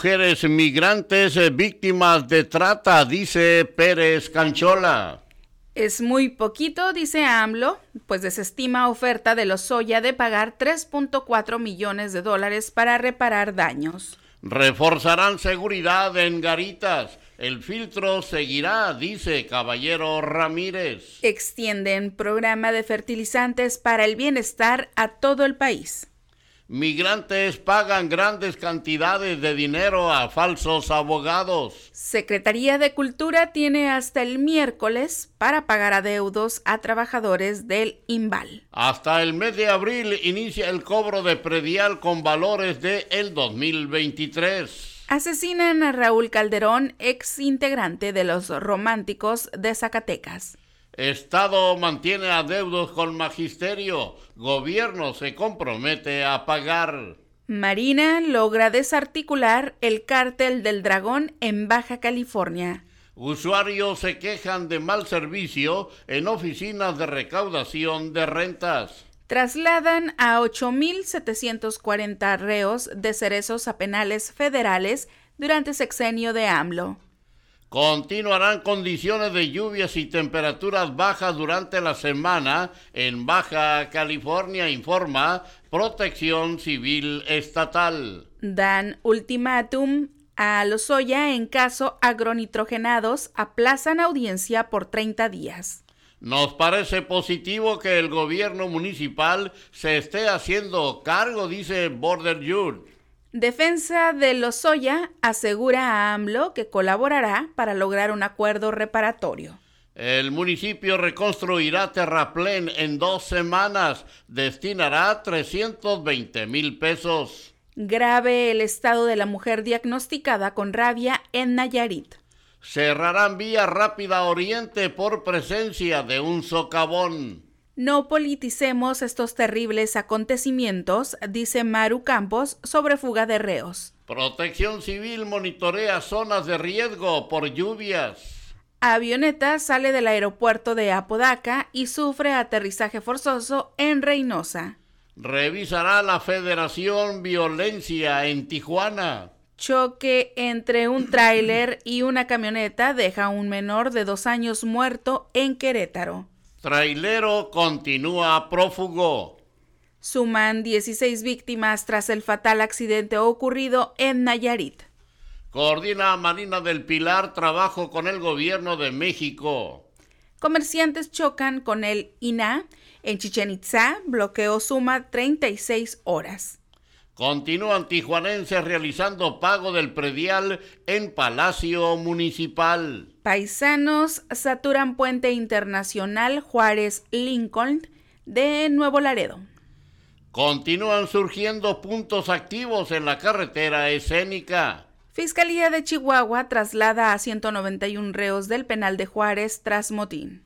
Mujeres migrantes eh, víctimas de trata, dice Pérez Canchola. Es muy poquito, dice AMLO, pues desestima oferta de los Soya de pagar 3.4 millones de dólares para reparar daños. Reforzarán seguridad en garitas. El filtro seguirá, dice Caballero Ramírez. Extienden programa de fertilizantes para el bienestar a todo el país. Migrantes pagan grandes cantidades de dinero a falsos abogados. Secretaría de Cultura tiene hasta el miércoles para pagar adeudos a trabajadores del IMBAL. Hasta el mes de abril inicia el cobro de predial con valores de el 2023. Asesinan a Raúl Calderón, ex integrante de los Románticos de Zacatecas. Estado mantiene adeudos con magisterio. Gobierno se compromete a pagar. Marina logra desarticular el cártel del dragón en Baja California. Usuarios se quejan de mal servicio en oficinas de recaudación de rentas. Trasladan a 8.740 reos de cerezos a penales federales durante sexenio de AMLO. Continuarán condiciones de lluvias y temperaturas bajas durante la semana en Baja California, informa Protección Civil Estatal. Dan ultimátum a Lozoya en caso agronitrogenados, aplazan audiencia por 30 días. Nos parece positivo que el gobierno municipal se esté haciendo cargo, dice Border Youth Defensa de Lozoya asegura a AMLO que colaborará para lograr un acuerdo reparatorio. El municipio reconstruirá Terraplén en dos semanas. Destinará 320 mil pesos. Grave el estado de la mujer diagnosticada con rabia en Nayarit. Cerrarán vía rápida oriente por presencia de un socavón. No politicemos estos terribles acontecimientos, dice Maru Campos sobre fuga de reos. Protección Civil monitorea zonas de riesgo por lluvias. Avioneta sale del aeropuerto de Apodaca y sufre aterrizaje forzoso en Reynosa. Revisará la Federación Violencia en Tijuana. Choque entre un tráiler y una camioneta deja un menor de dos años muerto en Querétaro. Trailero continúa prófugo. Suman 16 víctimas tras el fatal accidente ocurrido en Nayarit. Coordina Marina del Pilar trabajo con el gobierno de México. Comerciantes chocan con el INA. En Chichen Itza, bloqueo suma 36 horas. Continúan tijuanenses realizando pago del predial en Palacio Municipal. Paisanos saturan puente internacional Juárez Lincoln de Nuevo Laredo. Continúan surgiendo puntos activos en la carretera escénica. Fiscalía de Chihuahua traslada a 191 reos del penal de Juárez tras motín.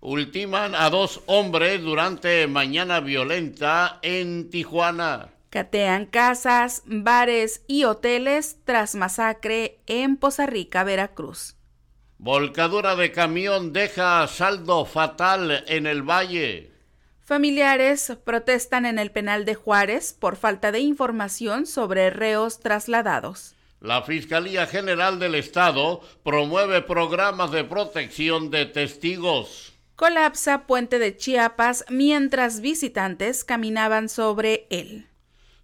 Ultiman a dos hombres durante mañana violenta en Tijuana. Catean casas, bares y hoteles tras masacre en Poza Rica, Veracruz. Volcadura de camión deja saldo fatal en el valle. Familiares protestan en el penal de Juárez por falta de información sobre reos trasladados. La Fiscalía General del Estado promueve programas de protección de testigos. Colapsa puente de Chiapas mientras visitantes caminaban sobre él.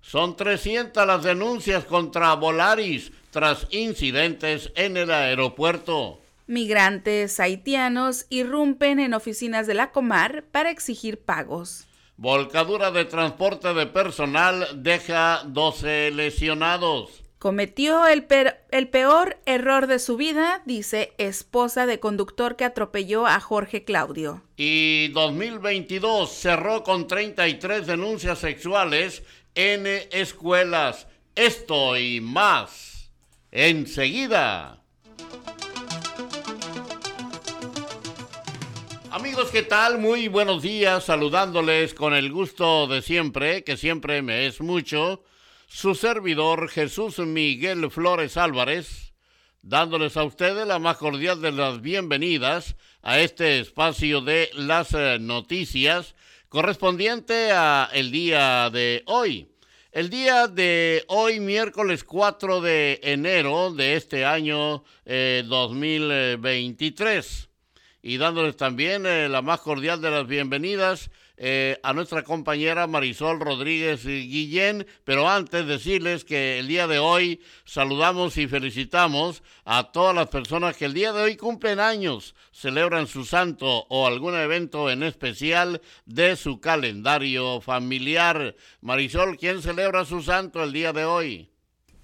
Son 300 las denuncias contra Volaris tras incidentes en el aeropuerto. Migrantes haitianos irrumpen en oficinas de la Comar para exigir pagos. Volcadura de transporte de personal deja 12 lesionados. Cometió el, el, peor error de su vida, dice esposa de conductor que atropelló a Jorge Claudio. Y 2022 cerró con 33 denuncias sexuales en escuelas. Esto y más. Enseguida. Amigos, ¿qué tal? Muy buenos días, saludándoles con el gusto de siempre, que siempre me es mucho, su servidor Jesús Miguel Flores Álvarez, dándoles a ustedes la más cordial de las bienvenidas a este espacio de las eh, noticias correspondiente a el día de hoy. El día de hoy, miércoles 4 de enero de este año 2023. Y dándoles también eh, la más cordial de las bienvenidas eh, a nuestra compañera Marisol Rodríguez Guillén, pero antes decirles que el día de hoy saludamos y felicitamos a todas las personas que el día de hoy cumplen años, celebran su santo o algún evento en especial de su calendario familiar. Marisol, ¿quién celebra su santo el día de hoy?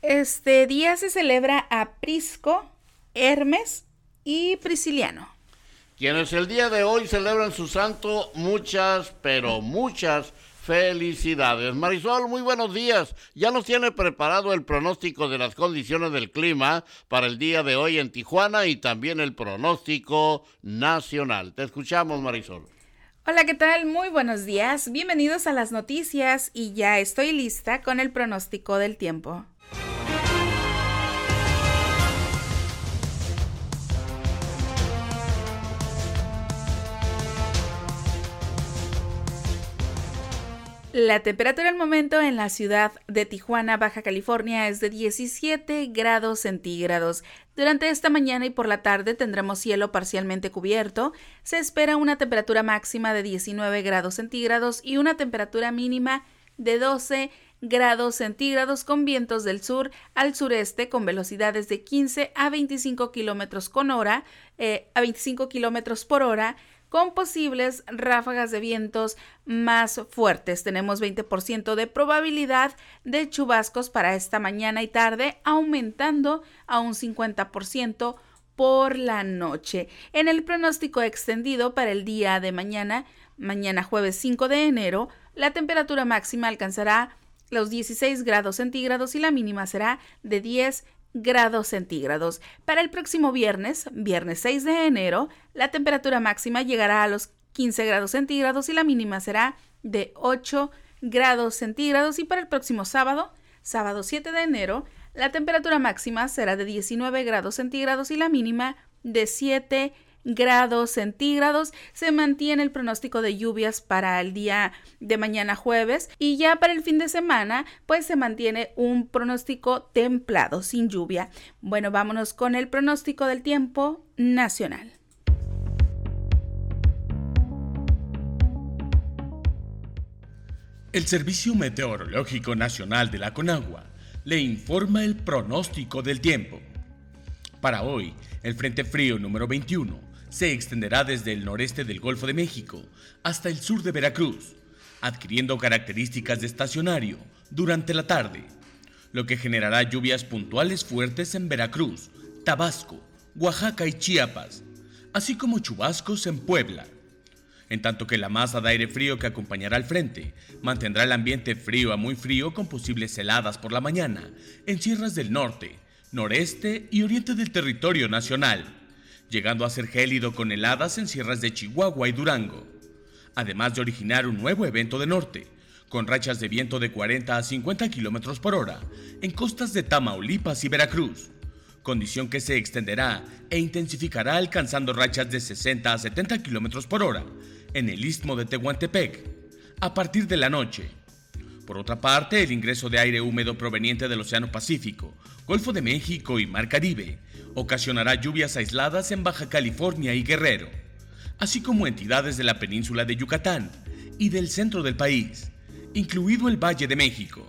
Este día se celebra a Prisco, Hermes y Prisciliano quienes el día de hoy celebran su santo, muchas, pero muchas felicidades. Marisol, muy buenos días. Ya nos tiene preparado el pronóstico de las condiciones del clima para el día de hoy en Tijuana y también el pronóstico nacional. Te escuchamos, Marisol. Hola, ¿qué tal? Muy buenos días. Bienvenidos a las noticias y ya estoy lista con el pronóstico del tiempo. La temperatura al momento en la ciudad de Tijuana, Baja California, es de 17 grados centígrados. Durante esta mañana y por la tarde tendremos cielo parcialmente cubierto. Se espera una temperatura máxima de 19 grados centígrados y una temperatura mínima de 12 grados centígrados con vientos del sur al sureste con velocidades de 15 a 25 kilómetros con hora, eh, a 25 kilómetros por hora con posibles ráfagas de vientos más fuertes. Tenemos 20% de probabilidad de chubascos para esta mañana y tarde, aumentando a un 50% por la noche. En el pronóstico extendido para el día de mañana, mañana jueves 5 de enero, la temperatura máxima alcanzará los 16 grados centígrados y la mínima será de 10 grados centígrados. Para el próximo viernes, viernes 6 de enero, la temperatura máxima llegará a los 15 grados centígrados y la mínima será de 8 grados centígrados. Y para el próximo sábado, sábado 7 de enero, la temperatura máxima será de 19 grados centígrados y la mínima de 7 grados centígrados. Se mantiene el pronóstico de lluvias para el día de mañana jueves y ya para el fin de semana pues se mantiene un pronóstico templado sin lluvia. Bueno, vámonos con el pronóstico del tiempo nacional. El Servicio Meteorológico Nacional de la Conagua le informa el pronóstico del tiempo. Para hoy, el Frente Frío número 21 se extenderá desde el noreste del Golfo de México hasta el sur de Veracruz, adquiriendo características de estacionario durante la tarde, lo que generará lluvias puntuales fuertes en Veracruz, Tabasco, Oaxaca y Chiapas, así como chubascos en Puebla. En tanto que la masa de aire frío que acompañará al frente mantendrá el ambiente frío a muy frío con posibles heladas por la mañana en sierras del norte, noreste y oriente del territorio nacional llegando a ser gélido con heladas en sierras de Chihuahua y Durango, además de originar un nuevo evento de norte, con rachas de viento de 40 a 50 kilómetros por hora en costas de Tamaulipas y Veracruz, condición que se extenderá e intensificará alcanzando rachas de 60 a 70 kilómetros por hora en el istmo de Tehuantepec a partir de la noche. Por otra parte, el ingreso de aire húmedo proveniente del Océano Pacífico, Golfo de México y Mar Caribe ocasionará lluvias aisladas en Baja California y Guerrero, así como entidades de la península de Yucatán y del centro del país, incluido el Valle de México.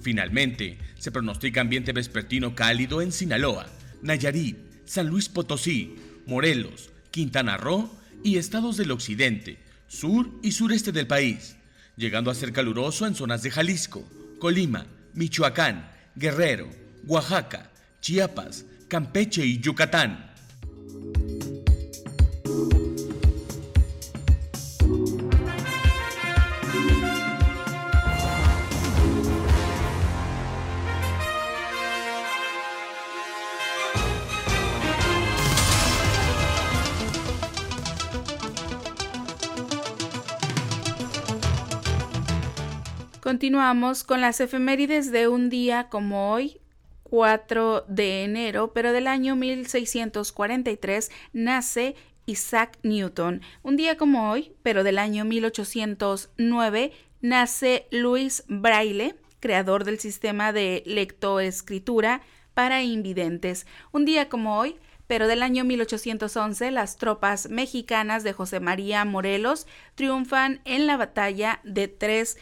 Finalmente, se pronostica ambiente vespertino cálido en Sinaloa, Nayarit, San Luis Potosí, Morelos, Quintana Roo y estados del occidente, sur y sureste del país, llegando a ser caluroso en zonas de Jalisco, Colima, Michoacán, Guerrero, Oaxaca, Chiapas, Campeche y Yucatán. Continuamos con las efemérides de un día como hoy, 4 de enero, pero del año 1643 nace Isaac Newton. Un día como hoy, pero del año 1809, nace Luis Braille, creador del sistema de lectoescritura para invidentes. Un día como hoy, pero del año 1811 las tropas mexicanas de José María Morelos triunfan en la batalla de Tres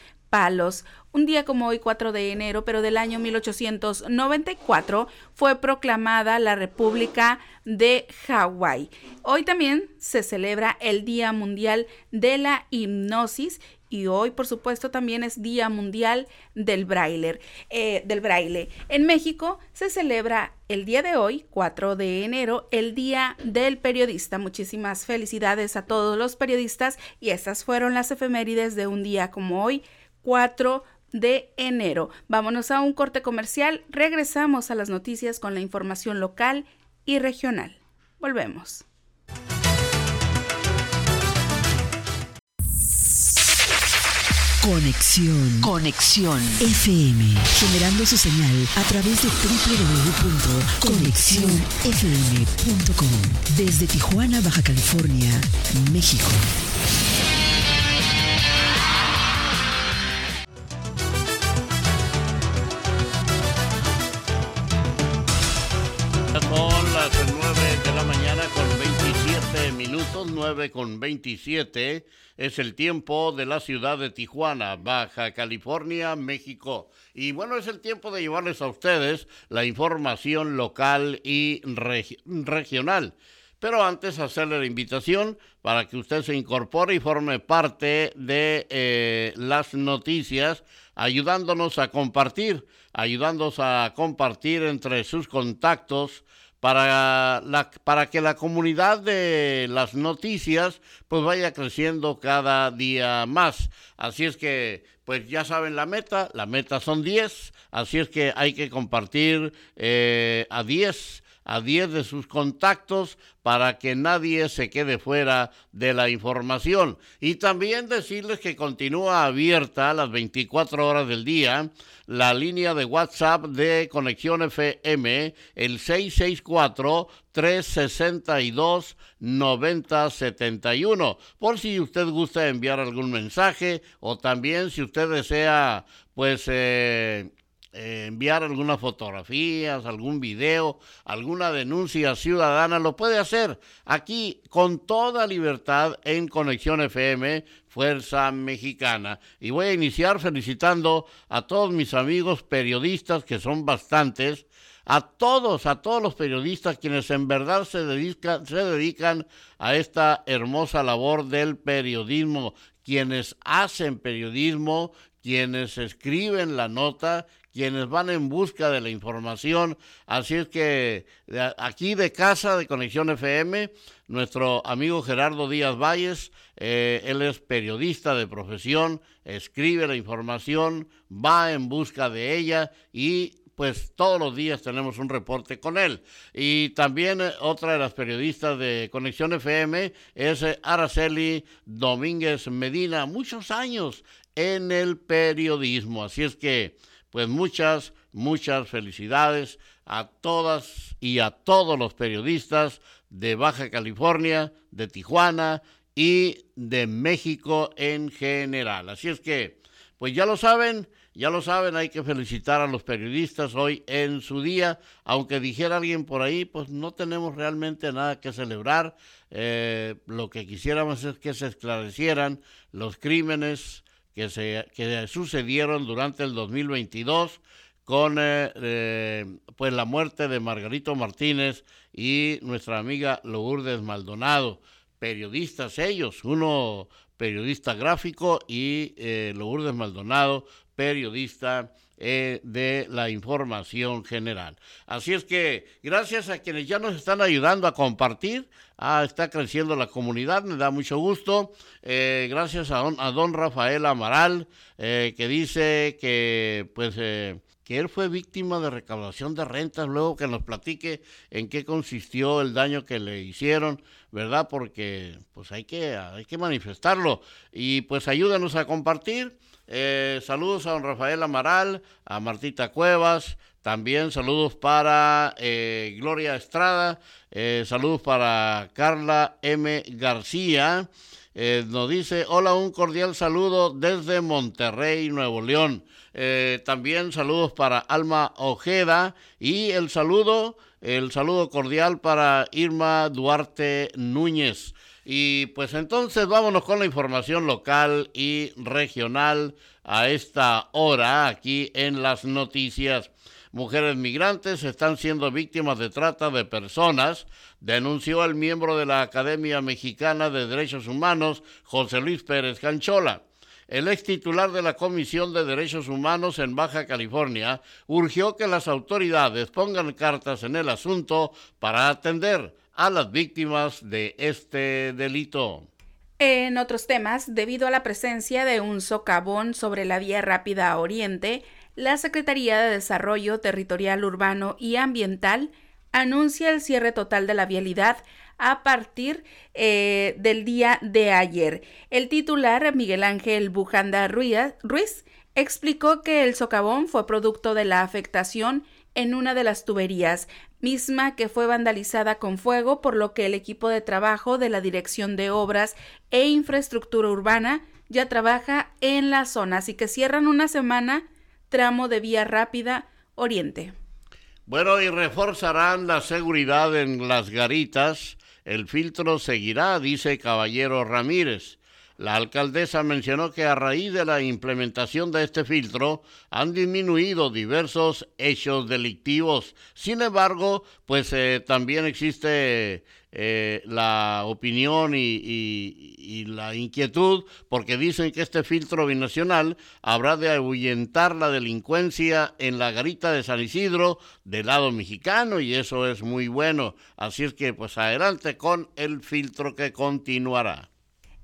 Un día como hoy, 4 de enero, pero del año 1894, fue proclamada la República de Hawái. Hoy también se celebra el Día Mundial de la Hipnosis y hoy, por supuesto, también es Día Mundial del Braille. Eh, del braille. En México se celebra el día de hoy, 4 de enero, el Día del Periodista. Muchísimas felicidades a todos los periodistas y estas fueron las efemérides de un día como hoy, 4 de enero. Vámonos a un corte comercial, regresamos a las noticias con la información local y regional. Volvemos. Conexión. Conexión. FM. Generando su señal a través de www.conexionfm.com. Desde Tijuana, Baja California, México. 9 con 27 es el tiempo de la ciudad de Tijuana, Baja California, México. Y bueno, es el tiempo de llevarles a ustedes la información local y regional. Pero antes hacerle la invitación para que usted se incorpore y forme parte de eh, las noticias, ayudándonos a compartir, ayudándonos a compartir entre sus contactos para, la, para que la comunidad de las noticias pues vaya creciendo cada día más. Así es que pues ya saben la meta, la meta son 10, así es que hay que compartir eh, a 10 a 10 de sus contactos para que nadie se quede fuera de la información. Y también decirles que continúa abierta las 24 horas del día la línea de WhatsApp de Conexión FM, el 664 362 9071. Por si usted gusta enviar algún mensaje o también si usted desea, pues, eh, eh, enviar algunas fotografías, algún video, alguna denuncia ciudadana, lo puede hacer aquí con toda libertad en Conexión FM, Fuerza Mexicana. Y voy a iniciar felicitando a todos mis amigos periodistas, que son bastantes, a todos, a todos los periodistas quienes en verdad se dedican, se dedican a esta hermosa labor del periodismo, quienes hacen periodismo, quienes escriben la nota, quienes van en busca de la información. Así es que aquí de casa de Conexión FM, nuestro amigo Gerardo Díaz Valles, eh, él es periodista de profesión, escribe la información, va en busca de ella y pues todos los días tenemos un reporte con él. Y también eh, otra de las periodistas de Conexión FM es eh, Araceli Domínguez Medina, muchos años en el periodismo. Así es que pues muchas, muchas felicidades a todas y a todos los periodistas de Baja California, de Tijuana y de México en general. Así es que, pues ya lo saben, ya lo saben, hay que felicitar a los periodistas hoy en su día, aunque dijera alguien por ahí, pues no tenemos realmente nada que celebrar. Eh, lo que quisiéramos es que se esclarecieran los crímenes que, se, que sucedieron durante el 2022 con eh, eh, pues la muerte de Margarito Martínez y nuestra amiga Lourdes Maldonado, periodistas ellos, uno periodista gráfico y Lourdes Maldonado, periodista eh, de la información general. Así es que gracias a quienes ya nos están ayudando a compartir, ah, está creciendo la comunidad, me da mucho gusto. Eh, gracias a don, Rafael Amaral, eh, que dice que pues que él fue víctima de recaudación de rentas, luego que nos platique en qué consistió el daño que le hicieron, ¿verdad? Porque pues hay que, hay que manifestarlo. Y pues ayúdanos a compartir. Eh, saludos a don Rafael Amaral, a Martita Cuevas, también saludos para eh, Gloria Estrada, eh, saludos para Carla M. García. nos dice, hola, un cordial saludo desde Monterrey, Nuevo León. también saludos para Alma Ojeda y el saludo, el saludo cordial para Irma Duarte Núñez. Y pues entonces vámonos con la información local y regional a esta hora aquí en las noticias. Mujeres migrantes están siendo víctimas de trata de personas, denunció el miembro de la Academia Mexicana de Derechos Humanos, José Luis Pérez Canchola. El ex titular de la Comisión de Derechos Humanos en Baja California urgió que las autoridades pongan cartas en el asunto para atender a las víctimas de este delito. En otros temas, debido a la presencia de un socavón sobre la vía rápida Oriente, la Secretaría de Desarrollo Territorial Urbano y Ambiental anuncia el cierre total de la vialidad a partir eh, del día de ayer. El titular, Miguel Ángel Bujanda Ruiz, explicó que el socavón fue producto de la afectación en una de las tuberías, misma que fue vandalizada con fuego, por lo que el equipo de trabajo de la Dirección de Obras e Infraestructura Urbana ya trabaja en la zona, así que cierran una semana tramo de vía rápida Oriente. Bueno, y reforzarán la seguridad en las garitas. El filtro seguirá, dice Caballero Ramírez. La alcaldesa mencionó que a raíz de la implementación de este filtro han disminuido diversos hechos delictivos. Sin embargo, pues eh, también existe eh, la opinión y, la inquietud porque dicen que este filtro binacional habrá de ahuyentar la delincuencia en la garita de San Isidro del lado mexicano y eso es muy bueno. Así es que pues adelante con el filtro que continuará.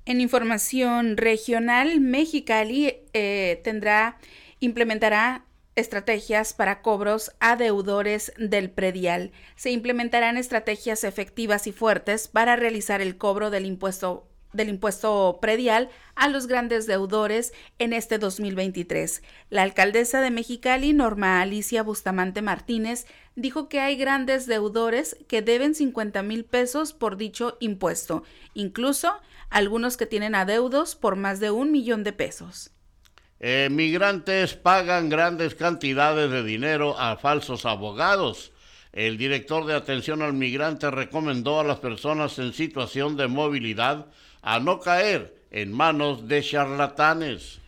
En información regional, Mexicali eh, tendrá, implementará estrategias para cobros a deudores del predial. Se implementarán estrategias efectivas y fuertes para realizar el cobro del impuesto del impuesto predial a los grandes deudores en este 2023. La alcaldesa de Mexicali, Norma Alicia Bustamante Martínez, dijo que hay grandes deudores que deben 50 mil pesos por dicho impuesto, incluso algunos que tienen adeudos por más de un millón de pesos. Migrantes pagan grandes cantidades de dinero a falsos abogados. El director de atención al migrante recomendó a las personas en situación de movilidad a no caer en manos de charlatanes.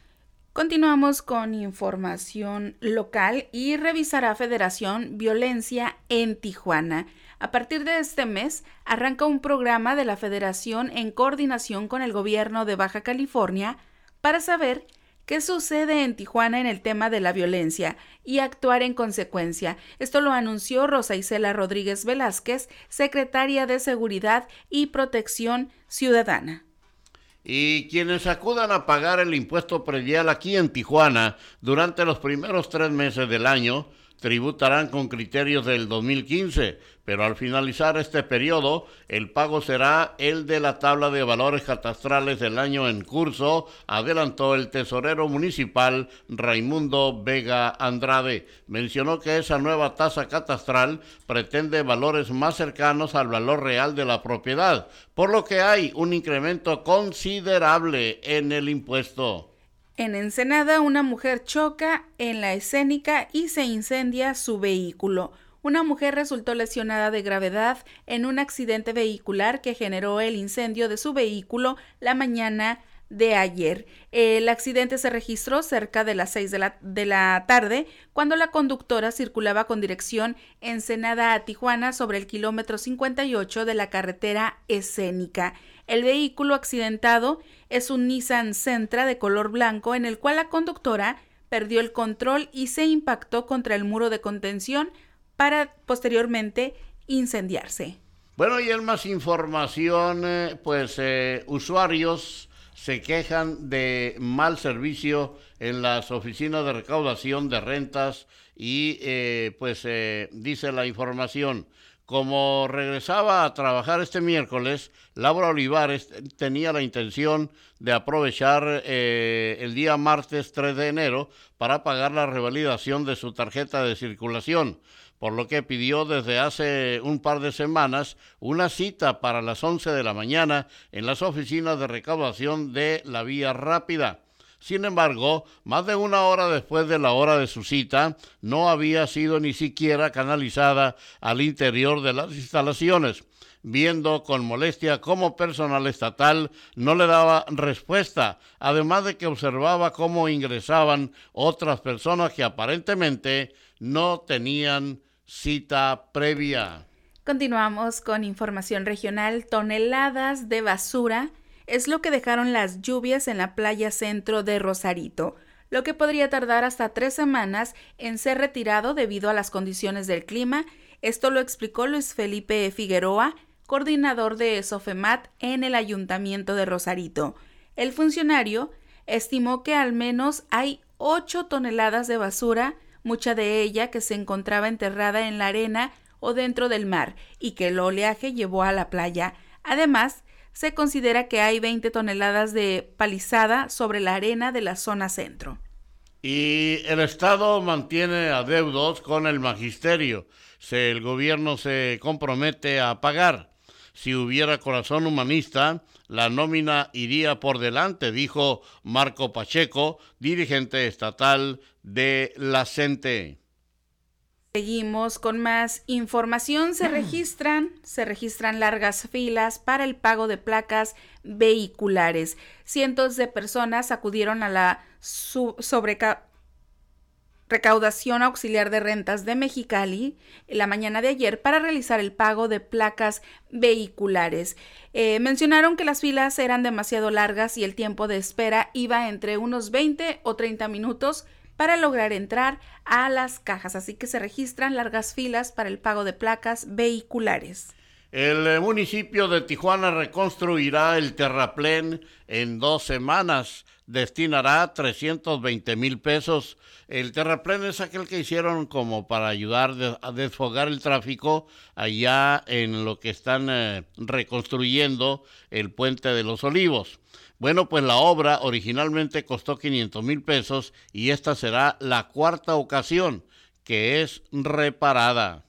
Continuamos con información local y revisará Federación Violencia en Tijuana. A partir de este mes, arranca un programa de la Federación en coordinación con el gobierno de Baja California para saber qué sucede en Tijuana en el tema de la violencia y actuar en consecuencia. Esto lo anunció Rosa Isela Rodríguez Velázquez, secretaria de Seguridad y Protección Ciudadana. Y quienes acudan a pagar el impuesto predial aquí en Tijuana durante los primeros tres meses del año tributarán con criterios del 2015, pero al finalizar este periodo, el pago será el de la tabla de valores catastrales del año en curso, adelantó el tesorero municipal Raimundo Vega Andrade. Mencionó que esa nueva tasa catastral pretende valores más cercanos al valor real de la propiedad, por lo que hay un incremento considerable en el impuesto. En Ensenada, una mujer choca en la escénica y se incendia su vehículo. Una mujer resultó lesionada de gravedad en un accidente vehicular que generó el incendio de su vehículo la mañana de ayer. El accidente se registró cerca de las 6 de la, de la, tarde cuando la conductora circulaba con dirección Ensenada a Tijuana sobre el kilómetro 58 de la carretera escénica. El vehículo accidentado es un Nissan Sentra de color blanco en el cual la conductora perdió el control y se impactó contra el muro de contención para posteriormente incendiarse. Bueno, y en más información, eh, pues eh, usuarios se quejan de mal servicio en las oficinas de recaudación de rentas y eh, pues dice la información, como regresaba a trabajar este miércoles, Laura Olivares tenía la intención de aprovechar eh, el día martes 3 de enero para pagar la revalidación de su tarjeta de circulación, por lo que pidió desde hace un par de semanas una cita para las 11 de la mañana en las oficinas de recaudación de la vía rápida. Sin embargo, más de una hora después de la hora de su cita, no había sido ni siquiera canalizada al interior de las instalaciones, viendo con molestia cómo personal estatal no le daba respuesta, además de que observaba cómo ingresaban otras personas que aparentemente no tenían cita previa. Continuamos con información regional. Toneladas de basura es lo que dejaron las lluvias en la playa centro de Rosarito, lo que podría tardar hasta tres semanas en ser retirado debido a las condiciones del clima. Esto lo explicó Luis Felipe Figueroa, coordinador de Sofemat en el Ayuntamiento de Rosarito. El funcionario estimó que al menos hay ocho toneladas de basura, mucha de ella que se encontraba enterrada en la arena o dentro del mar y que el oleaje llevó a la playa. Además, se considera que hay 20 toneladas de palizada sobre la arena de la zona centro. Y el Estado mantiene adeudos con el magisterio. el gobierno se compromete a pagar. Si hubiera corazón humanista, la nómina iría por delante, dijo Marco Pacheco, dirigente estatal de la CENTE. Seguimos con más información. Se registran, se registran largas filas para el pago de placas vehiculares. Cientos de personas acudieron a la recaudación auxiliar de rentas de Mexicali la mañana de ayer para realizar el pago de placas vehiculares. Eh, mencionaron que las filas eran demasiado largas y el tiempo de espera iba entre unos 20 o 30 minutos para lograr entrar a las cajas, así que se registran largas filas para el pago de placas vehiculares. El eh, municipio de Tijuana reconstruirá el terraplén en dos semanas. Destinará 320 mil pesos. El terraplén es aquel que hicieron como para ayudar a desfogar el tráfico allá en lo que están eh, reconstruyendo el puente de los olivos. Bueno, pues la obra originalmente costó 500 mil pesos y esta será la cuarta ocasión que es reparada.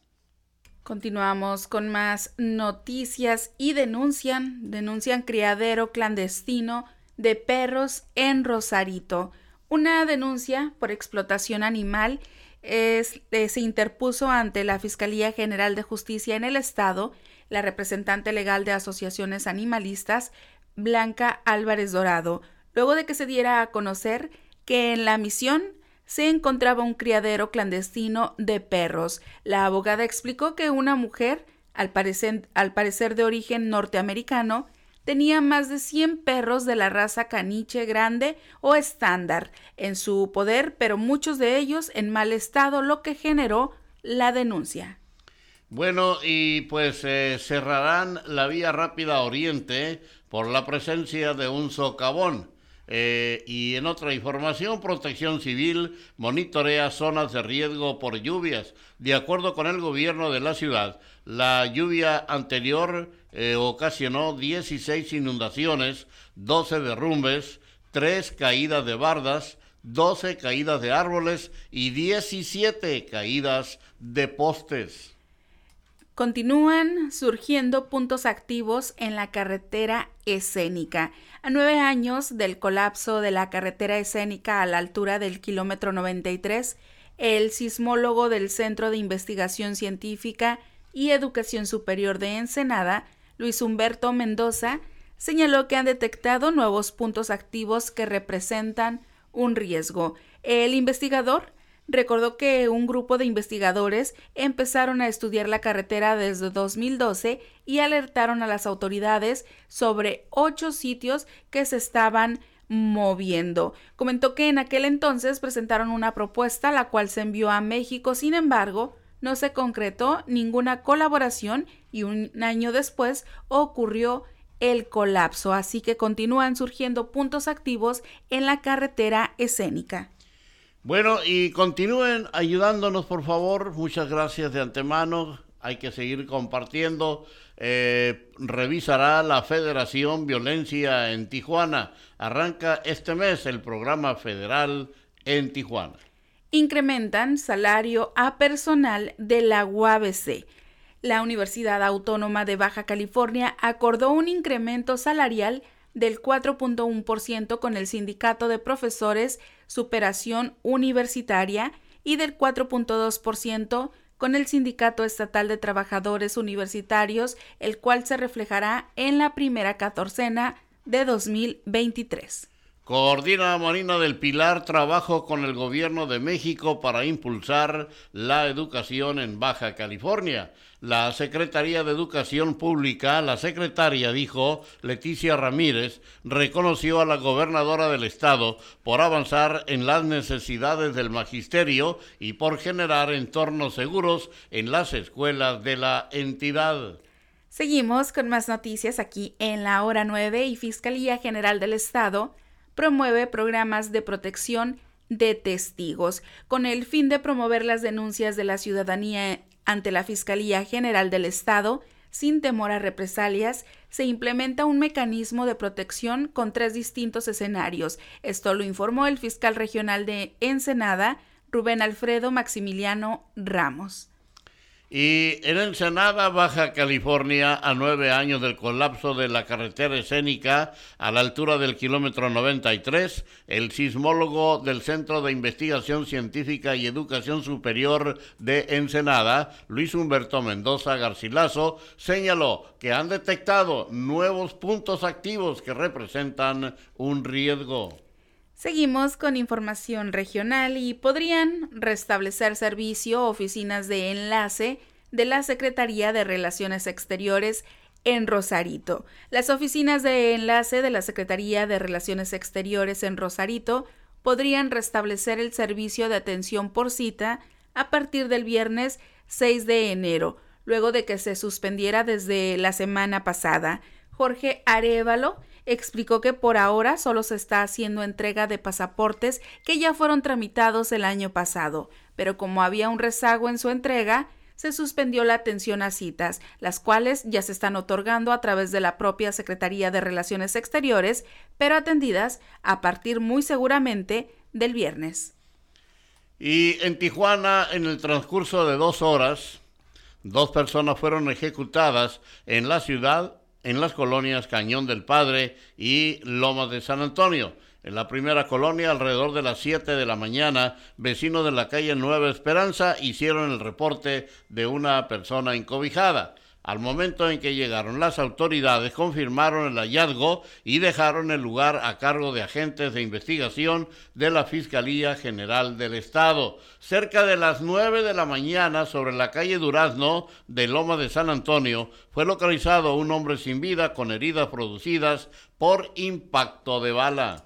Continuamos con más noticias y denuncian, denuncian criadero clandestino de perros en Rosarito. Una denuncia por explotación animal es, eh, se interpuso ante la Fiscalía General de Justicia en el Estado. La representante legal de asociaciones animalistas Blanca Álvarez Dorado, luego de que se diera a conocer que en la misión se encontraba un criadero clandestino de perros. La abogada explicó que una mujer, al parecer, de origen norteamericano, tenía más de 100 perros de la raza caniche grande o estándar en su poder, pero muchos de ellos en mal estado, lo que generó la denuncia. Bueno, y pues eh, cerrarán la vía rápida oriente por la presencia de un socavón. Eh, y en otra información, Protección Civil monitorea zonas de riesgo por lluvias. De acuerdo con el gobierno de la ciudad, la lluvia anterior eh, ocasionó 16 inundaciones, 12 derrumbes, 3 caídas de bardas, 12 caídas de árboles y 17 caídas de postes. Continúan surgiendo puntos activos en la carretera escénica. A nueve años del colapso de la carretera escénica a la altura del kilómetro 93, el sismólogo del Centro de Investigación Científica y Educación Superior de Ensenada, Luis Humberto Mendoza, señaló que han detectado nuevos puntos activos que representan un riesgo. El investigador recordó que un grupo de investigadores empezaron a estudiar la carretera desde 2012 y alertaron a las autoridades sobre ocho sitios que se estaban moviendo. Comentó que en aquel entonces presentaron una propuesta la cual se envió a México, sin embargo, no se concretó ninguna colaboración y un año después ocurrió el colapso, así que continúan surgiendo puntos activos en la carretera escénica. Bueno, y continúen ayudándonos, por favor. Muchas gracias de antemano. Hay que seguir compartiendo. Eh, revisará la Federación Violencia en Tijuana. Arranca este mes el programa federal en Tijuana. Incrementan salario a personal de la UABC la Universidad Autónoma de Baja California acordó un incremento salarial del 4.1% con el Sindicato de Profesores Superación Universitaria y del 4.2% con el Sindicato Estatal de Trabajadores Universitarios, el cual se reflejará en la primera catorcena de 2023. Coordina Marina del Pilar trabajo con el gobierno de México para impulsar la educación en Baja California. La Secretaría de Educación Pública, la secretaria dijo, Leticia Ramírez, reconoció a la gobernadora del estado por avanzar en las necesidades del magisterio y por generar entornos seguros en las escuelas de la entidad. Seguimos con más noticias aquí en la hora 9 y Fiscalía General del Estado promueve programas de protección de testigos, con el fin de promover las denuncias de la ciudadanía ante la Fiscalía General del Estado, sin temor a represalias, se implementa un mecanismo de protección con tres distintos escenarios. Esto lo informó el fiscal regional de Ensenada, Rubén Alfredo Maximiliano Ramos. Y en Ensenada, Baja California, a nueve años del colapso de la carretera escénica a la altura del kilómetro 93, el sismólogo del Centro de Investigación Científica y Educación Superior de Ensenada, Luis Humberto Mendoza Garcilaso, señaló que han detectado nuevos puntos activos que representan un riesgo. Seguimos con información regional y podrían restablecer servicio oficinas de enlace de la Secretaría de Relaciones Exteriores en Rosarito. Las oficinas de enlace de la Secretaría de Relaciones Exteriores en Rosarito podrían restablecer el servicio de atención por cita a partir del viernes 6 de enero, luego de que se suspendiera desde la semana pasada. Jorge Arevalo, explicó que por ahora solo se está haciendo entrega de pasaportes que ya fueron tramitados el año pasado, pero como había un rezago en su entrega, se suspendió la atención a citas, las cuales ya se están otorgando a través de la propia Secretaría de Relaciones Exteriores, pero atendidas a partir muy seguramente del viernes. Y en Tijuana, en el transcurso de dos horas, dos personas fueron ejecutadas en la ciudad en las colonias Cañón del Padre y Lomas de San Antonio. En la primera colonia, alrededor de las 7 de la mañana, vecinos de la calle Nueva Esperanza hicieron el reporte de una persona encobijada. Al momento en que llegaron las autoridades confirmaron el hallazgo y dejaron el lugar a cargo de agentes de investigación de la Fiscalía General del Estado. Cerca de las nueve de la mañana sobre la calle Durazno de Loma de San Antonio fue localizado un hombre sin vida con heridas producidas por impacto de bala.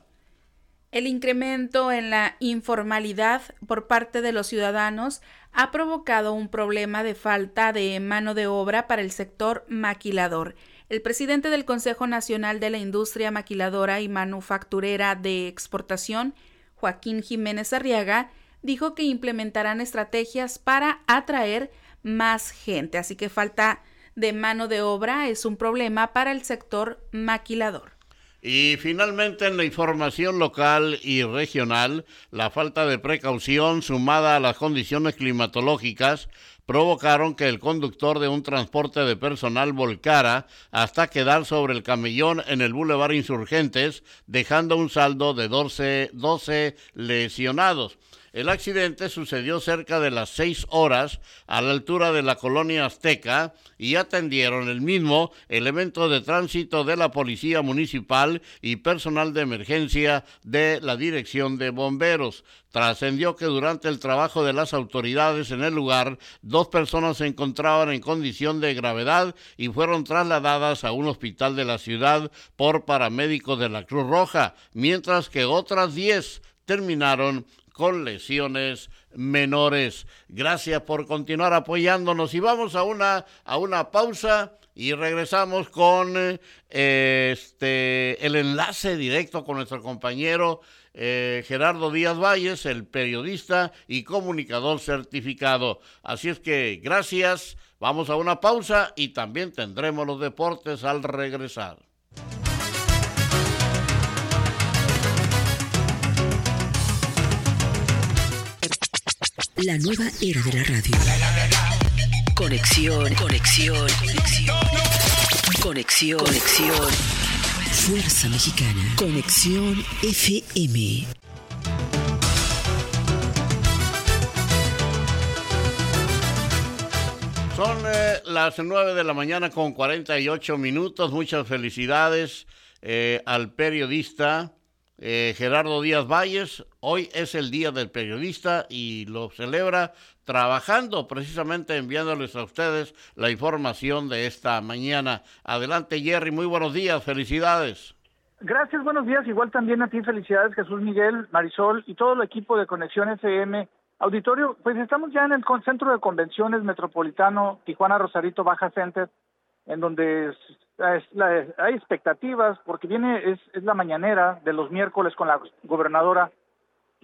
El incremento en la informalidad por parte de los ciudadanos ha provocado un problema de falta de mano de obra para el sector maquilador. El presidente del Consejo Nacional de la Industria Maquiladora y Manufacturera de Exportación, Joaquín Jiménez Arriaga, dijo que implementarán estrategias para atraer más gente, así que falta de mano de obra es un problema para el sector maquilador. Y finalmente en la información local y regional, la falta de precaución sumada a las condiciones climatológicas provocaron que el conductor de un transporte de personal volcara hasta quedar sobre el camellón en el Boulevard Insurgentes, dejando un saldo de 12, 12 lesionados. El accidente sucedió cerca de las seis horas a la altura de la colonia azteca y atendieron el mismo elemento de tránsito de la Policía Municipal y personal de emergencia de la Dirección de Bomberos. Trascendió que durante el trabajo de las autoridades en el lugar, dos personas se encontraban en condición de gravedad y fueron trasladadas a un hospital de la ciudad por paramédicos de la Cruz Roja, mientras que otras diez terminaron con lesiones menores. Gracias por continuar apoyándonos y vamos a una, a una pausa y regresamos con eh, este, el enlace directo con nuestro compañero eh, Gerardo Díaz Valles, el periodista y comunicador certificado. Así es que gracias, vamos a una pausa y también tendremos los deportes al regresar. La nueva era de la radio. Conexión, conexión, conexión. Conexión, conexión. Fuerza Mexicana. Conexión FM. Son eh, las 9 de la mañana con 48 minutos. Muchas felicidades eh, al periodista eh, Gerardo Díaz Valles. Hoy es el Día del Periodista y lo celebra trabajando, precisamente enviándoles a ustedes la información de esta mañana. Adelante, Jerry, muy buenos días, felicidades. Gracias, buenos días. Igual también a ti, felicidades, Jesús Miguel, Marisol y todo el equipo de Conexión FM. Auditorio, pues estamos ya en el Centro de Convenciones Metropolitano Tijuana Rosarito Baja Center, en donde hay expectativas porque viene es, es, la mañanera de los miércoles con la gobernadora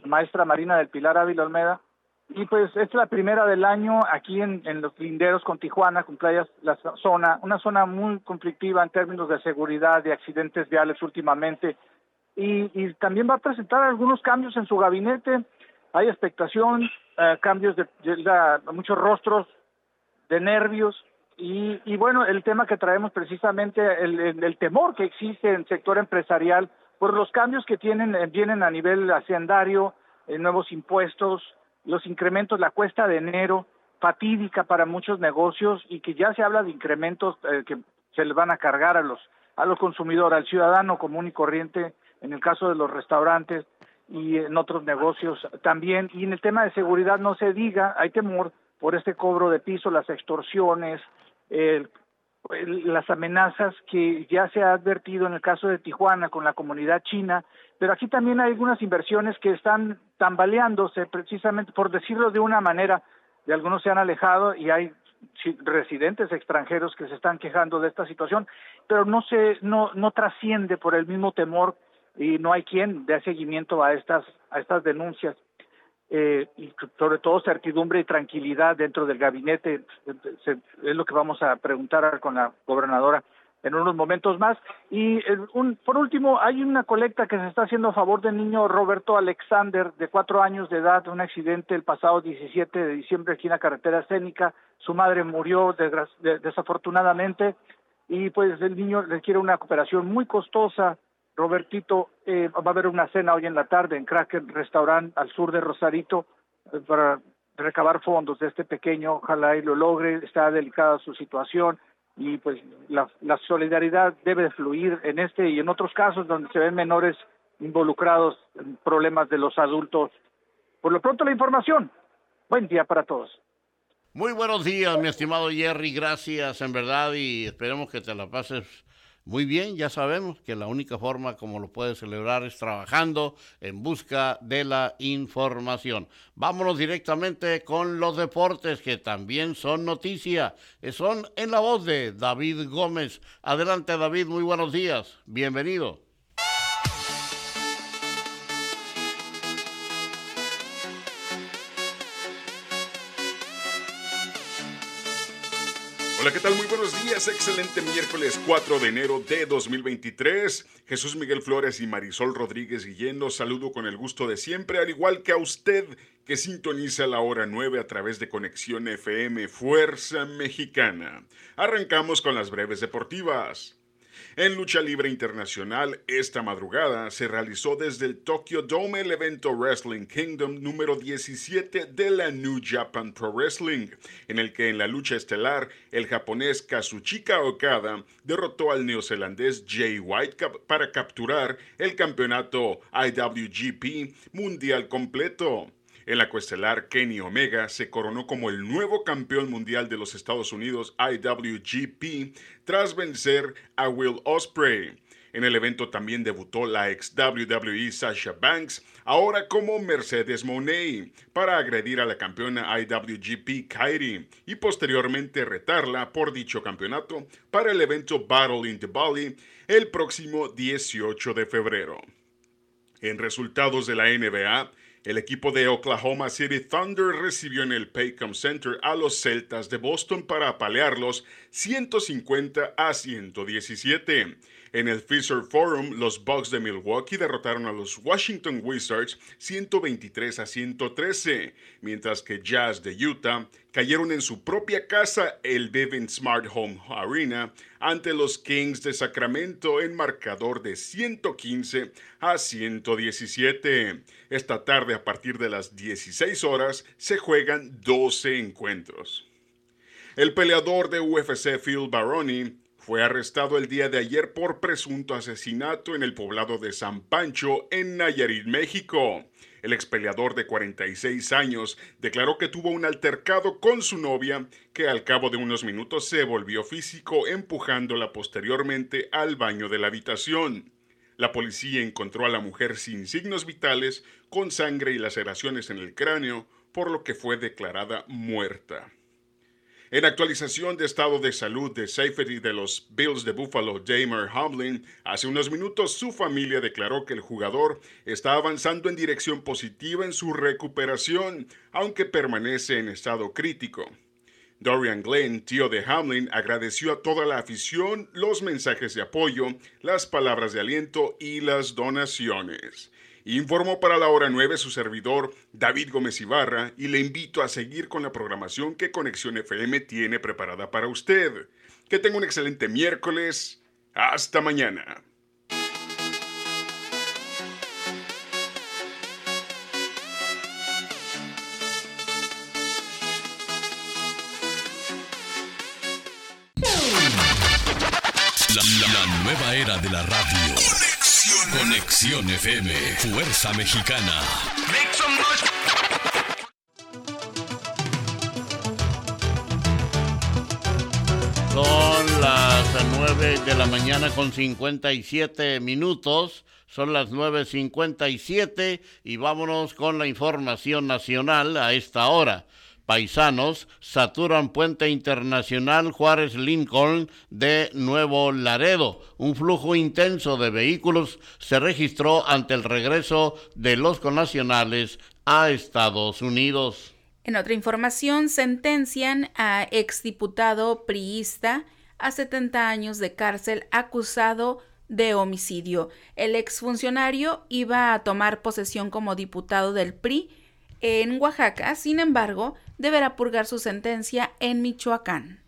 maestra Marina del Pilar Ávila Olmeda y pues es la primera del año aquí en, los linderos con Tijuana con playas la zona una zona muy conflictiva en términos de seguridad de accidentes viales últimamente y, y también va a presentar algunos cambios en su gabinete. Hay expectación eh, cambios de muchos rostros de nervios y, y bueno, el tema que traemos precisamente, el, el, temor que existe en el sector empresarial por los cambios que tienen, eh, vienen a nivel hacendario, eh, nuevos impuestos, los incrementos, la cuesta de enero, fatídica para muchos negocios y que ya se habla de incrementos eh, que se les van a cargar a los a los consumidores, al ciudadano común y corriente, en el caso de los restaurantes y en otros negocios también. Y en el tema de seguridad no se diga, hay temor por este cobro de piso, las extorsiones, el, las amenazas que ya se ha advertido en el caso de Tijuana con la comunidad china, pero aquí también hay algunas inversiones que están tambaleándose precisamente, por decirlo de una manera, de algunos se han alejado y hay residentes extranjeros que se están quejando de esta situación, pero no se no no trasciende por el mismo temor y no hay quien dé seguimiento a estas a estas denuncias eh, y sobre todo certidumbre y tranquilidad dentro del gabinete. es lo que vamos a preguntar con la gobernadora en unos momentos más. Y un, por último, hay una colecta que se está haciendo a favor del niño Roberto Alexander, de cuatro años de edad, un accidente el pasado 17 de diciembre aquí en la carretera escénica. Su madre murió desafortunadamente y pues el niño requiere una cooperación muy costosa Robertito, eh, va a haber una cena hoy en la tarde en Kraken Restaurant al sur de Rosarito eh, para recabar fondos de este pequeño, ojalá y lo logre, está delicada su situación y pues la, la solidaridad debe fluir en este y en otros casos donde se ven menores involucrados en problemas de los adultos. Por lo pronto la información. Buen día para todos. Muy buenos días, mi estimado Jerry, gracias en verdad y esperemos que te la pases Muy bien, ya sabemos que la única forma como lo puede celebrar es trabajando en busca de la información. Vámonos directamente con los deportes que también son noticia. Son en la voz de David Gómez. Adelante David, muy buenos días. Bienvenido. Hola, ¿qué tal? Muy buenos días. Excelente miércoles 4 de enero de 2023. Jesús Miguel Flores y Marisol Rodríguez Guillén los saludo con el gusto de siempre, al igual que a usted que sintoniza la hora 9 a través de Conexión FM Fuerza Mexicana. Arrancamos con las breves deportivas. En lucha libre internacional, esta madrugada se realizó desde el Tokyo Dome el evento Wrestling Kingdom número 17 de la New Japan Pro Wrestling, en el que en la lucha estelar el japonés Kazuchika Okada derrotó al neozelandés Jay White para capturar el campeonato IWGP Mundial completo. En la cuestelar, Kenny Omega se coronó como el nuevo campeón mundial de los Estados Unidos IWGP tras vencer a Will Osprey. En el evento también debutó la ex WWE Sasha Banks, ahora como Mercedes Monet, para agredir a la campeona IWGP Kairi y posteriormente retarla por dicho campeonato para el evento Battle in the Valley el próximo 18 de febrero. En resultados de la NBA, el equipo de Oklahoma City Thunder recibió en el Paycom Center a los Celtas de Boston para apalearlos 150 a 117. En el Fisher Forum, los Bucks de Milwaukee derrotaron a los Washington Wizards 123 a 113, mientras que Jazz de Utah cayeron en su propia casa, el Vivint Smart Home Arena, ante los Kings de Sacramento en marcador de 115 a 117. Esta tarde, a partir de las 16 horas, se juegan 12 encuentros. El peleador de UFC Phil Baroni fue arrestado el día de ayer por presunto asesinato en el poblado de San Pancho, en Nayarit, México. El expeleador de 46 años declaró que tuvo un altercado con su novia, que al cabo de unos minutos se volvió físico, empujándola posteriormente al baño de la habitación. La policía encontró a la mujer sin signos vitales, con sangre y laceraciones en el cráneo, por lo que fue declarada muerta. En actualización de estado de salud de safety de los Bills de Buffalo, Damer Hamlin, hace unos minutos su familia declaró que el jugador está avanzando en dirección positiva en su recuperación, aunque permanece en estado crítico. Dorian Glenn, tío de Hamlin, agradeció a toda la afición los mensajes de apoyo, las palabras de aliento y las donaciones. Informó para la hora 9 su servidor David Gómez Ibarra y le invito a seguir con la programación que Conexión FM tiene preparada para usted. Que tenga un excelente miércoles. Hasta mañana. La, nueva era de la radio. Conexión FM, Fuerza Mexicana. Son las 9 de la mañana con 57 minutos. Son las 9.57 y vámonos con la información nacional a esta hora paisanos saturan Puente Internacional Juárez Lincoln de Nuevo Laredo. Un flujo intenso de vehículos se registró ante el regreso de los connacionales a Estados Unidos. En otra información, sentencian a exdiputado priista a 70 años de cárcel acusado de homicidio. El exfuncionario iba a tomar posesión como diputado del PRI en Oaxaca, sin embargo, deberá purgar su sentencia en Michoacán.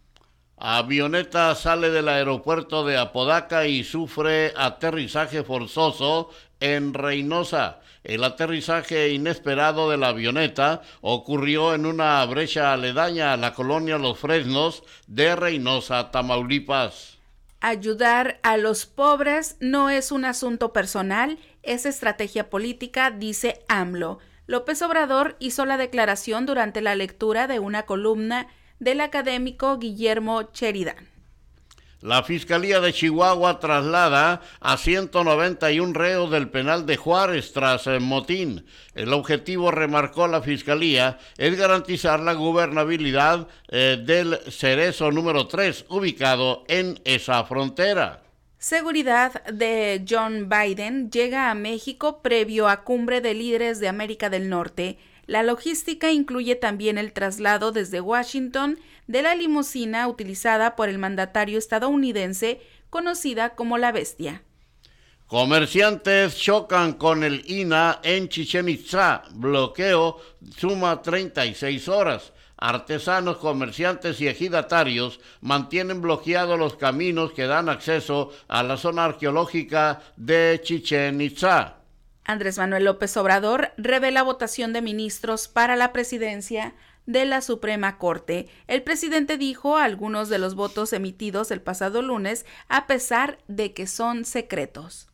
Avioneta sale del aeropuerto de Apodaca y sufre aterrizaje forzoso en Reynosa. El aterrizaje inesperado de la avioneta ocurrió en una brecha aledaña a la colonia Los Fresnos de Reynosa, Tamaulipas. Ayudar a los pobres no es un asunto personal, es estrategia política, dice AMLO. López Obrador hizo la declaración durante la lectura de una columna del académico Guillermo Sheridan. La Fiscalía de Chihuahua traslada a 191 reos del penal de Juárez tras el motín. El objetivo, remarcó la Fiscalía, es garantizar la gobernabilidad eh, del Cerezo número 3, ubicado en esa frontera. Seguridad de John Biden llega a México previo a cumbre de líderes de América del Norte. La logística incluye también el traslado desde Washington de la limusina utilizada por el mandatario estadounidense conocida como la Bestia. Comerciantes chocan con el INA en Chichen Itza. Bloqueo suma 36 horas. Artesanos, comerciantes y ejidatarios mantienen bloqueados los caminos que dan acceso a la zona arqueológica de Chichen Itza. Andrés Manuel López Obrador revela votación de ministros para la presidencia de la Suprema Corte. El presidente dijo algunos de los votos emitidos el pasado lunes a pesar de que son secretos.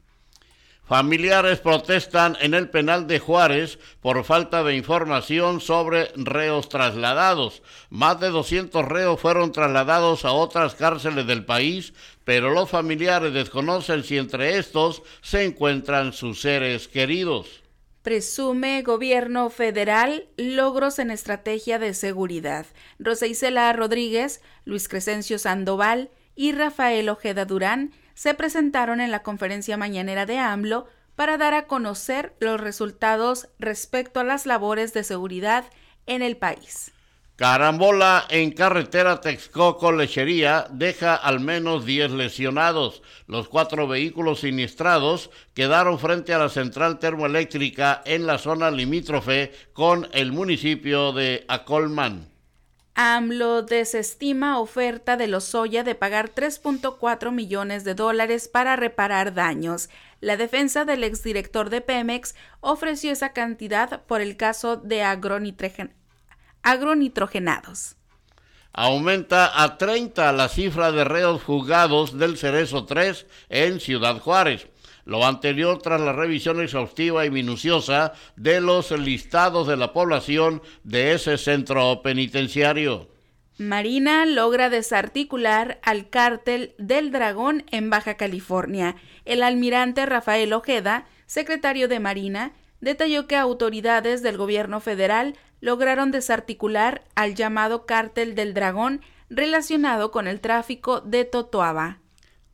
Familiares protestan en el penal de Juárez por falta de información sobre reos trasladados. Más de 200 reos fueron trasladados a otras cárceles del país, pero los familiares desconocen si entre estos se encuentran sus seres queridos presume gobierno federal logros en estrategia de seguridad. Rosa Isela Rodríguez, Luis Crescencio Sandoval y Rafael Ojeda Durán se presentaron en la conferencia mañanera de AMLO para dar a conocer los resultados respecto a las labores de seguridad en el país. Carambola en carretera Texcoco-Lechería deja al menos 10 lesionados. Los cuatro vehículos siniestrados quedaron frente a la central termoeléctrica en la zona limítrofe con el municipio de Acolman. AMLO desestima oferta de Lozoya de pagar 3.4 millones de dólares para reparar daños. La defensa del exdirector de Pemex ofreció esa cantidad por el caso de agronitrogenados. Aumenta a 30 la cifra de reos juzgados del Cerezo 3 en Ciudad Juárez. Lo anterior tras la revisión exhaustiva y minuciosa de los listados de la población de ese centro penitenciario. Marina logra desarticular al cártel del dragón en Baja California. El almirante Rafael Ojeda, secretario de Marina, detalló que autoridades del gobierno federal lograron desarticular al llamado cártel del dragón relacionado con el tráfico de Totoaba.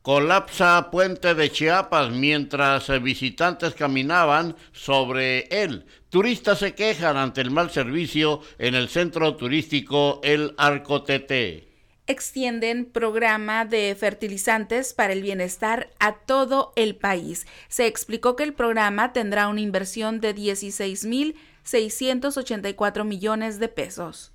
Colapsa puente de Chiapas mientras visitantes caminaban sobre él. Turistas se quejan ante el mal servicio en el centro turístico El Arcotete. Extienden programa de fertilizantes para el bienestar a todo el país. Se explicó que el programa tendrá una inversión de 16.684 millones de pesos.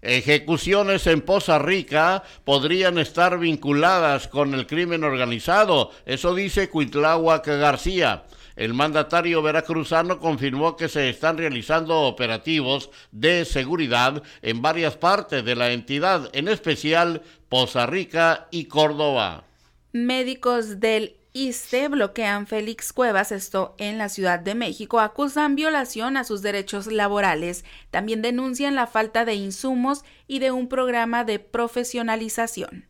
Ejecuciones en Poza Rica podrían estar vinculadas con el crimen organizado, eso dice Cuitláhuac García. El mandatario veracruzano confirmó que se están realizando operativos de seguridad en varias partes de la entidad, en especial Poza Rica y Córdoba. Médicos del ISTE bloquean Félix Cuevas, esto en la Ciudad de México, acusan violación a sus derechos laborales. También denuncian la falta de insumos y de un programa de profesionalización.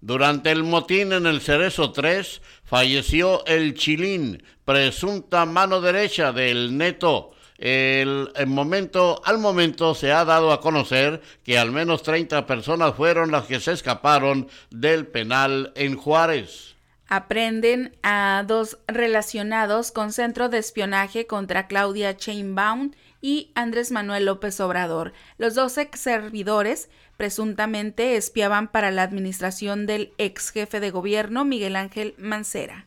Durante el motín en el Cerezo 3 falleció el Chilín, presunta mano derecha del Neto. El, momento, al momento se ha dado a conocer que al menos 30 personas fueron las que se escaparon del penal en Juárez aprenden a dos relacionados con centro de espionaje contra Claudia Chainbaum y Andrés Manuel López Obrador. Los dos ex servidores presuntamente espiaban para la administración del ex jefe de gobierno Miguel Ángel Mancera.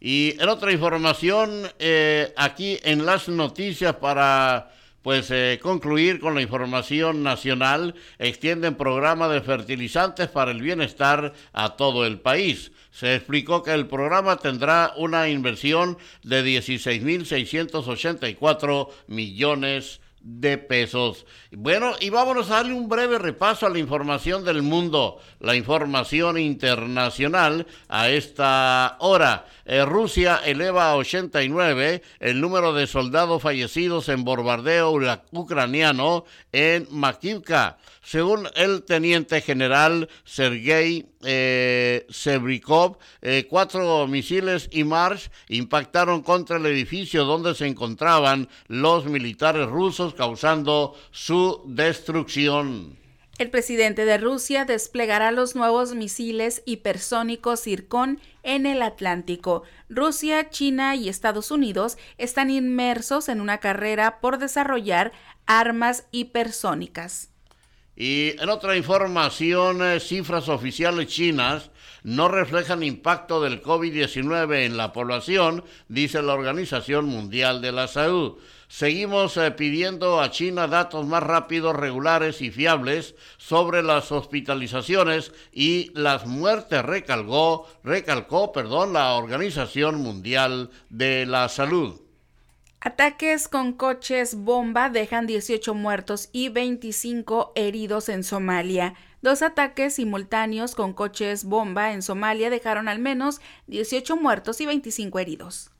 Y en otra información, eh, aquí en las noticias para pues eh, concluir con la información nacional, extienden programa de fertilizantes para el bienestar a todo el país. Se explicó que el programa tendrá una inversión de 16.684 millones de pesos. Bueno, y vámonos a darle un breve repaso a la información del mundo, la información internacional a esta hora. Eh, Rusia eleva a 89 el número de soldados fallecidos en bombardeo ucraniano en Makivka, según el teniente general Sergei eh, Sebrikov, eh, cuatro misiles y Mars impactaron contra el edificio donde se encontraban los militares rusos, causando su destrucción. El presidente de Rusia desplegará los nuevos misiles hipersónicos Zircon en el Atlántico. Rusia, China y Estados Unidos están inmersos en una carrera por desarrollar armas hipersónicas. Y en otra información, eh, cifras oficiales chinas no reflejan impacto del COVID-19 en la población, dice la Organización Mundial de la Salud. Seguimos eh, pidiendo a China datos más rápidos, regulares y fiables sobre las hospitalizaciones y las muertes, recalcó, recalcó perdón, la Organización Mundial de la Salud. Ataques con coches bomba dejan 18 muertos y 25 heridos en Somalia. Dos ataques simultáneos con coches bomba en Somalia dejaron al menos 18 muertos y 25 heridos.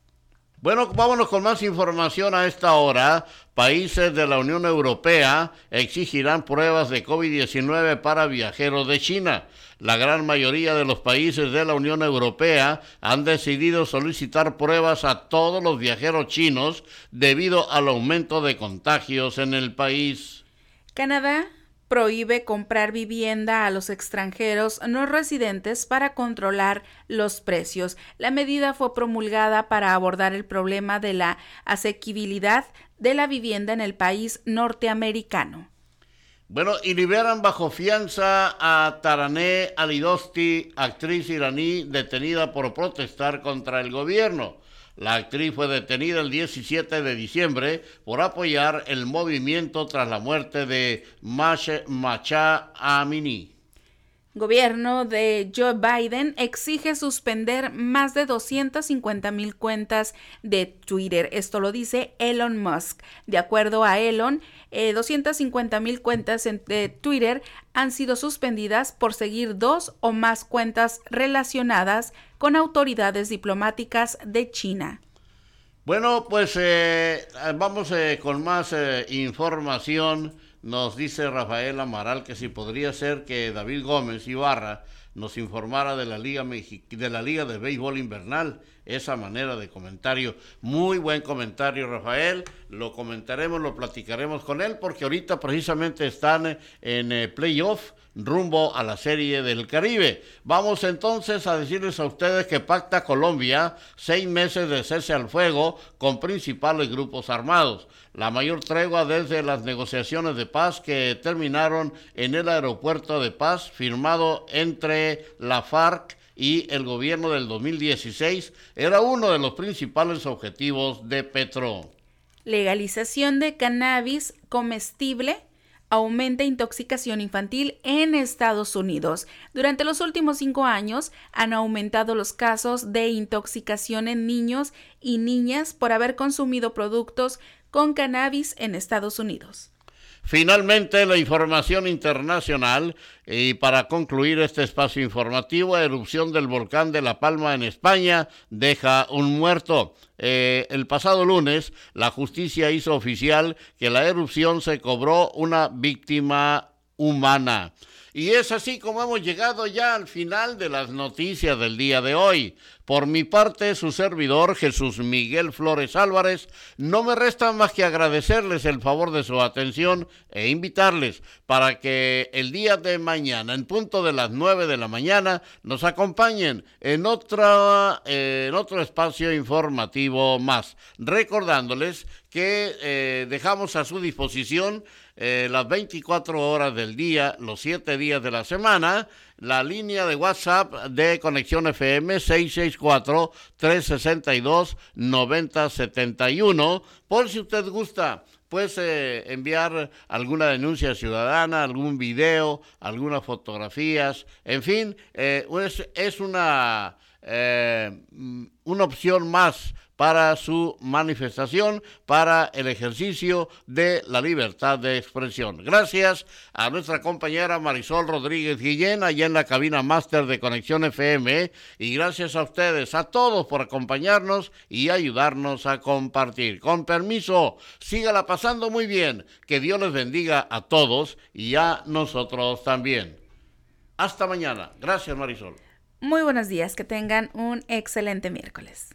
Bueno, vámonos con más información a esta hora. Países de la Unión Europea exigirán pruebas de COVID-19 para viajeros de China. La gran mayoría de los países de la Unión Europea han decidido solicitar pruebas a todos los viajeros chinos debido al aumento de contagios en el país. Canadá prohíbe comprar vivienda a los extranjeros no residentes para controlar los precios. La medida fue promulgada para abordar el problema de la asequibilidad de la vivienda en el país norteamericano. Bueno, y liberan bajo fianza a Taraneh Alidosti, actriz iraní detenida por protestar contra el gobierno. La actriz fue detenida el 17 de diciembre por apoyar el movimiento tras la muerte de Macha Amini. Gobierno de Joe Biden exige suspender más de 250 mil cuentas de Twitter. Esto lo dice Elon Musk. De acuerdo a Elon, 250 eh, mil cuentas de Twitter han sido suspendidas por seguir dos o más cuentas relacionadas con autoridades diplomáticas de China. Bueno, pues eh, vamos eh, con más información nos dice Rafael Amaral que si podría ser que David Gómez Ibarra nos informara de la Liga de Béisbol Invernal, esa manera de comentario. Muy buen comentario, Rafael. Lo comentaremos, lo platicaremos con él, porque ahorita precisamente están en eh, playoff rumbo a la Serie del Caribe. Vamos entonces a decirles a ustedes que pacta Colombia seis meses de cese al fuego con principales grupos armados. La mayor tregua desde las negociaciones de paz que terminaron en el aeropuerto de paz firmado entre la FARC y el gobierno del 2016 era uno de los principales objetivos de Petro. Legalización de cannabis comestible aumenta intoxicación infantil en Estados Unidos. Durante los últimos cinco años han aumentado los casos de intoxicación en niños y niñas por haber consumido productos con cannabis en Estados Unidos. Finalmente, la información internacional y para concluir este espacio informativo, erupción del volcán de La Palma en España deja un muerto. Eh, el pasado lunes, la justicia hizo oficial que la erupción se cobró una víctima humana. Y es así como hemos llegado ya al final de las noticias del día de hoy. Por mi parte, su servidor Jesús Miguel Flores Álvarez, no me resta más que agradecerles el favor de su atención e invitarles para que el día de mañana, en punto de las 9 de la mañana, nos acompañen en, otra, en otro espacio informativo más, recordándoles que eh, dejamos a su disposición eh, las 24 horas del día, los 7 días de la semana, la línea de WhatsApp de Conexión FM 664-362-9071, por si usted gusta pues enviar alguna denuncia ciudadana, algún video, algunas fotografías, en fin, eh, pues, es una, una opción más para su manifestación, para el ejercicio de la libertad de expresión. Gracias a nuestra compañera Marisol Rodríguez Guillén, allá en la cabina máster de Conexión FM, y gracias a ustedes, a todos por acompañarnos y ayudarnos a compartir. Con permiso, sígala pasando muy bien, que Dios les bendiga a todos y a nosotros también. Hasta mañana. Gracias, Marisol. Muy buenos días, que tengan un excelente miércoles.